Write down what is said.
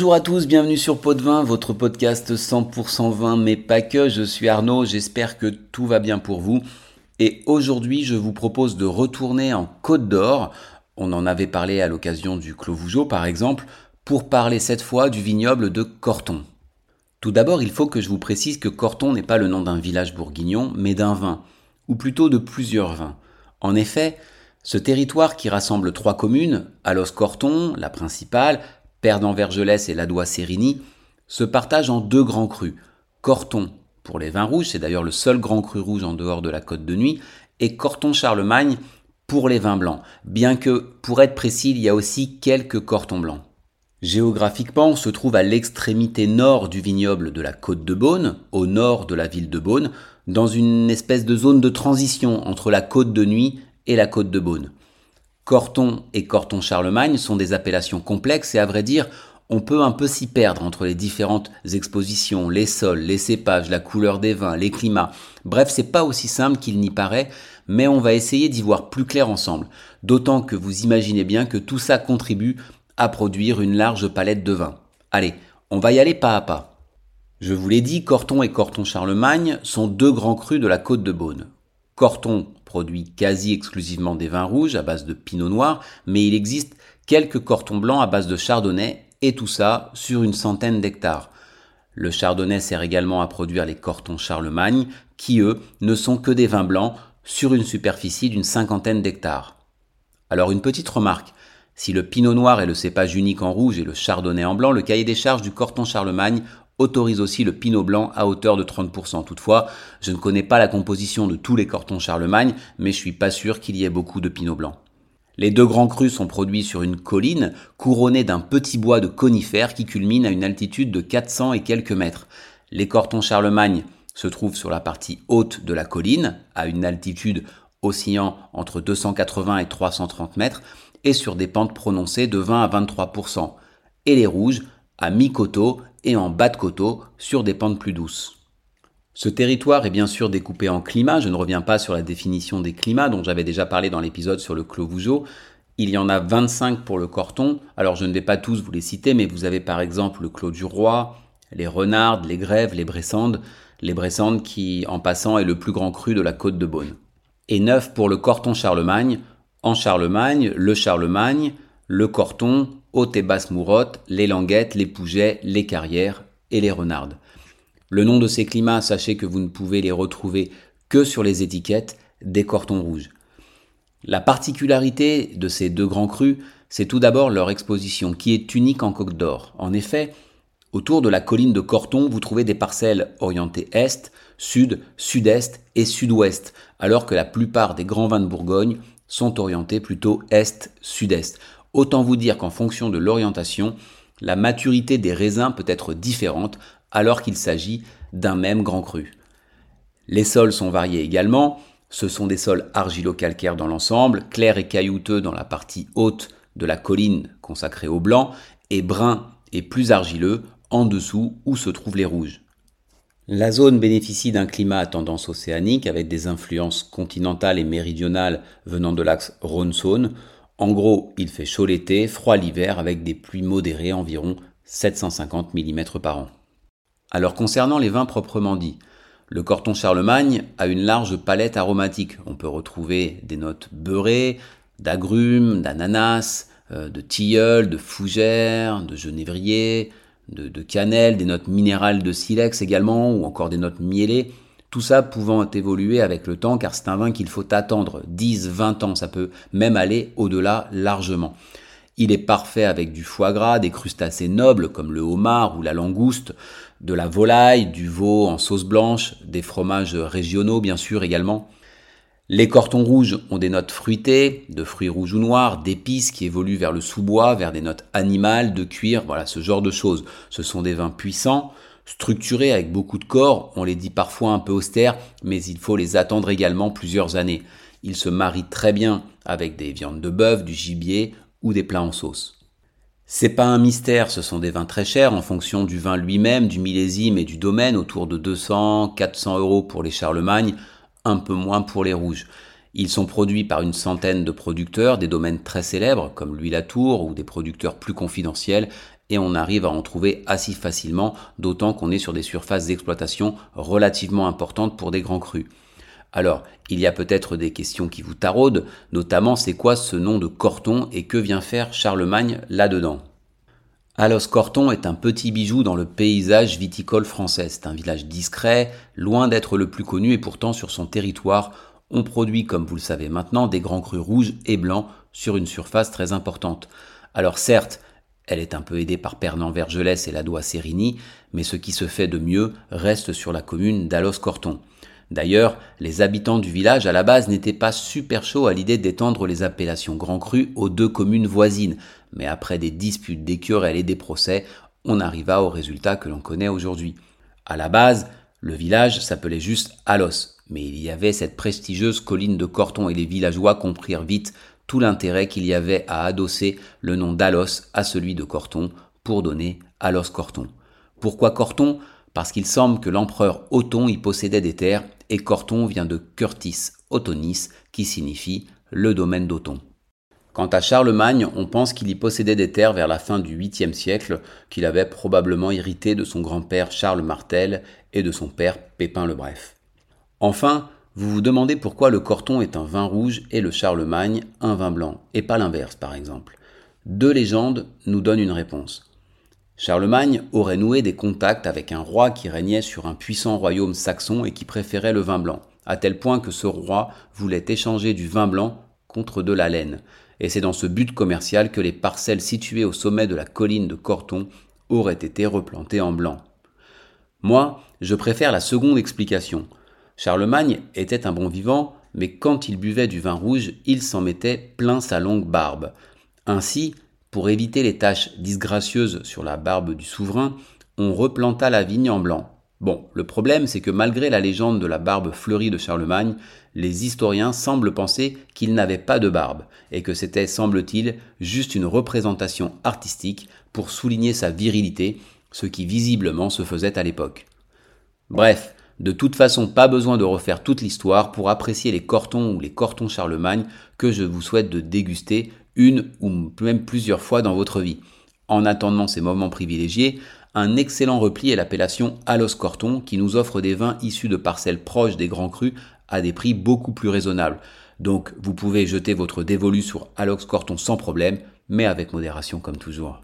Bonjour à tous, bienvenue sur Pot de Vin, votre podcast 100% vin, mais pas que. Je suis Arnaud, j'espère que tout va bien pour vous. Et aujourd'hui, je vous propose de retourner en Côte d'Or. On en avait parlé à l'occasion du Clos Vougeot, par exemple, pour parler cette fois du vignoble de Corton. Tout d'abord, il faut que je vous précise que Corton n'est pas le nom d'un village bourguignon, mais d'un vin, ou plutôt de plusieurs vins. En effet, ce territoire qui rassemble trois communes, Alos-Corton, la principale, Perdan-Vergelès et Ladois-Sérigny, se partage en deux grands crus. Corton pour les vins rouges, c'est d'ailleurs le seul grand cru rouge en dehors de la côte de nuit, et Corton-Charlemagne pour les vins blancs, bien que, pour être précis, il y a aussi quelques cortons blancs. Géographiquement, on se trouve à l'extrémité nord du vignoble de la côte de Beaune, au nord de la ville de Beaune, dans une espèce de zone de transition entre la côte de Nuit et la côte de Beaune. Corton et Corton-Charlemagne sont des appellations complexes et à vrai dire, on peut un peu s'y perdre entre les différentes expositions, les sols, les cépages, la couleur des vins, les climats. Bref, c'est pas aussi simple qu'il n'y paraît, mais on va essayer d'y voir plus clair ensemble. D'autant que vous imaginez bien que tout ça contribue à produire une large palette de vins. Allez, on va y aller pas à pas. Je vous l'ai dit, Corton et Corton Charlemagne sont deux grands crus de la côte de Beaune. Corton produit quasi exclusivement des vins rouges à base de pinot noir, mais il existe quelques cortons blancs à base de chardonnay, et tout ça sur une centaine d'hectares. Le chardonnay sert également à produire les cortons Charlemagne, qui eux ne sont que des vins blancs sur une superficie d'une cinquantaine d'hectares. Alors une petite remarque, si le pinot noir est le cépage unique en rouge et le chardonnay en blanc, le cahier des charges du corton Charlemagne autorise aussi le pinot blanc à hauteur de 30%. Toutefois, je ne connais pas la composition de tous les cortons Charlemagne, mais je suis pas sûr qu'il y ait beaucoup de pinot blanc. Les deux grands crus sont produits sur une colline couronnée d'un petit bois de conifères qui culmine à une altitude de 400 et quelques mètres. Les cortons Charlemagne se trouvent sur la partie haute de la colline, à une altitude oscillant entre 280 et 330 mètres, et sur des pentes prononcées de 20 à 23%, et les rouges à mi-coteau et en bas de coteau sur des pentes plus douces. Ce territoire est bien sûr découpé en climats, je ne reviens pas sur la définition des climats dont j'avais déjà parlé dans l'épisode sur le Clos Vougeot. Il y en a 25 pour le Corton, alors je ne vais pas tous vous les citer, mais vous avez par exemple le Clos du Roi, les Renardes, les Grèves, les Bressandes, les Bressandes qui, en passant, est le plus grand cru de la côte de Beaune. Et 9 pour le Corton Charlemagne, en Charlemagne, le Charlemagne, le Corton, Haute et Basse Mourotte, les Languettes, les Pougets, les Carrières et les Renardes. Le nom de ces climats, sachez que vous ne pouvez les retrouver que sur les étiquettes des cortons rouges. La particularité de ces deux grands crus, c'est tout d'abord leur exposition, qui est unique en Côte d'Or. En effet, autour de la colline de Corton, vous trouvez des parcelles orientées est, sud, sud-est et sud-ouest, alors que la plupart des grands vins de Bourgogne sont orientés plutôt est-sud-est. Autant vous dire qu'en fonction de l'orientation, la maturité des raisins peut être différente alors qu'il s'agit d'un même grand cru. Les sols sont variés également, ce sont des sols argilo-calcaires dans l'ensemble, clairs et caillouteux dans la partie haute de la colline consacrée au blanc, et bruns et plus argileux en dessous où se trouvent les rouges. La zone bénéficie d'un climat à tendance océanique avec des influences continentales et méridionales venant de l'axe Rhône-Saône. En gros, il fait chaud l'été, froid l'hiver avec des pluies modérées environ 750 mm par an. Alors concernant les vins proprement dits, le Corton Charlemagne a une large palette aromatique. On peut retrouver des notes beurrées, d'agrumes, d'ananas, euh, de tilleul, de fougère, de genévrier, de, de, cannelle, des notes minérales de silex également, ou encore des notes mielées. Tout ça pouvant évoluer avec le temps car c'est un vin qu'il faut attendre 10, 20 ans, ça peut même aller au-delà largement. Il est parfait avec du foie gras, des crustacés nobles comme le homard ou la langouste, de la volaille, du veau en sauce blanche, des fromages régionaux bien sûr également. Les cortons rouges ont des notes fruitées, de fruits rouges ou noirs, d'épices qui évoluent vers le sous-bois, vers des notes animales, de cuir, voilà ce genre de choses. Ce sont des vins puissants, structurés avec beaucoup de corps, on les dit parfois un peu austères, mais il faut les attendre également plusieurs années. Ils se marient très bien avec des viandes de bœuf, du gibier ou des plats en sauce. C'est pas un mystère, ce sont des vins très chers en fonction du vin lui-même, du millésime et du domaine, autour de 200, 400 euros pour les Charlemagne, un peu moins pour les rouges. Ils sont produits par une centaine de producteurs, des domaines très célèbres comme Louis Latour ou des producteurs plus confidentiels, et on arrive à en trouver assez facilement, d'autant qu'on est sur des surfaces d'exploitation relativement importantes pour des grands crus. Alors, il y a peut-être des questions qui vous taraudent, notamment c'est quoi ce nom de Corton et que vient faire Charlemagne là-dedans? Alos Corton est un petit bijou dans le paysage viticole français. C'est un village discret, loin d'être le plus connu et pourtant sur son territoire, on produit, comme vous le savez maintenant, des grands crus rouges et blancs sur une surface très importante. Alors certes, elle est un peu aidée par Pernan Vergelès et la Sérigny, mais ce qui se fait de mieux reste sur la commune d'Alos-Corton. D'ailleurs, les habitants du village à la base n'étaient pas super chauds à l'idée d'étendre les appellations Grand Cru aux deux communes voisines, mais après des disputes, des querelles et des procès, on arriva au résultat que l'on connaît aujourd'hui. À la base, le village s'appelait juste Alos, mais il y avait cette prestigieuse colline de Corton et les villageois comprirent vite tout l'intérêt qu'il y avait à adosser le nom d'Alos à celui de Corton pour donner Alos Corton. Pourquoi Corton? Parce qu'il semble que l'empereur Othon y possédait des terres et Corton vient de Curtis Othonis qui signifie le domaine d'Othon. Quant à Charlemagne, on pense qu'il y possédait des terres vers la fin du 8e siècle, qu'il avait probablement hérité de son grand-père Charles Martel et de son père Pépin le Bref. Enfin, vous vous demandez pourquoi le Corton est un vin rouge et le Charlemagne un vin blanc, et pas l'inverse par exemple. Deux légendes nous donnent une réponse. Charlemagne aurait noué des contacts avec un roi qui régnait sur un puissant royaume saxon et qui préférait le vin blanc, à tel point que ce roi voulait échanger du vin blanc contre de la laine. Et c'est dans ce but commercial que les parcelles situées au sommet de la colline de Corton auraient été replantées en blanc. Moi, je préfère la seconde explication. Charlemagne était un bon vivant, mais quand il buvait du vin rouge, il s'en mettait plein sa longue barbe. Ainsi, pour éviter les taches disgracieuses sur la barbe du souverain, on replanta la vigne en blanc. Bon, le problème c'est que malgré la légende de la barbe fleurie de Charlemagne, les historiens semblent penser qu'il n'avait pas de barbe, et que c'était, semble-t-il, juste une représentation artistique pour souligner sa virilité, ce qui visiblement se faisait à l'époque. Bref, de toute façon, pas besoin de refaire toute l'histoire pour apprécier les cortons ou les cortons Charlemagne que je vous souhaite de déguster une ou même plusieurs fois dans votre vie. En attendant ces moments privilégiés, un excellent repli est l'appellation Alos Corton qui nous offre des vins issus de parcelles proches des grands crus à des prix beaucoup plus raisonnables. Donc vous pouvez jeter votre dévolu sur Alox Corton sans problème, mais avec modération comme toujours.